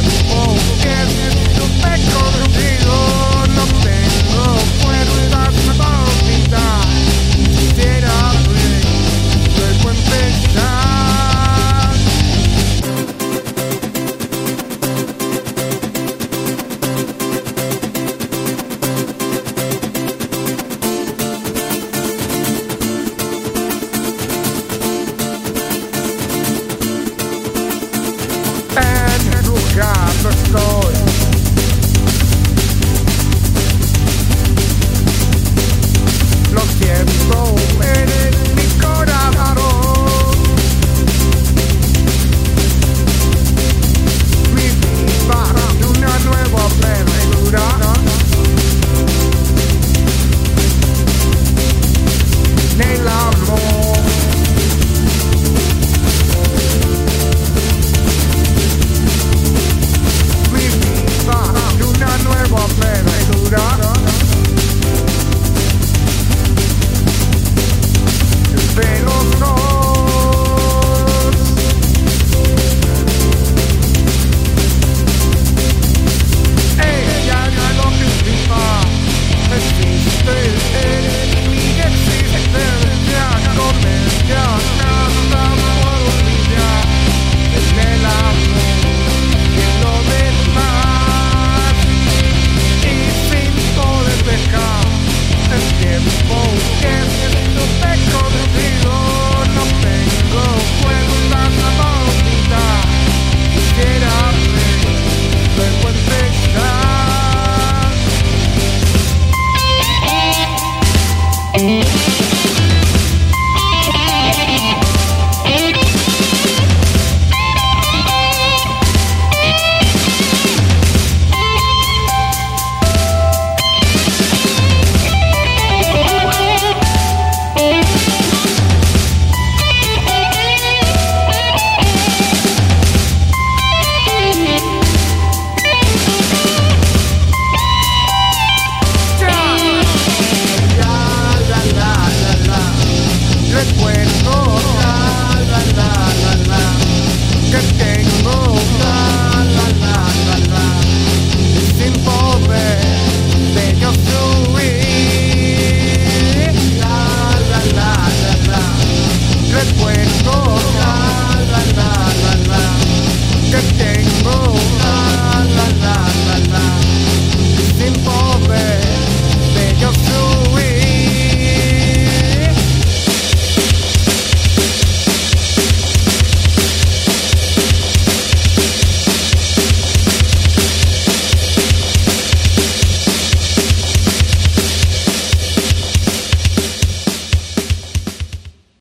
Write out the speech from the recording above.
Tengo un job. Let's go.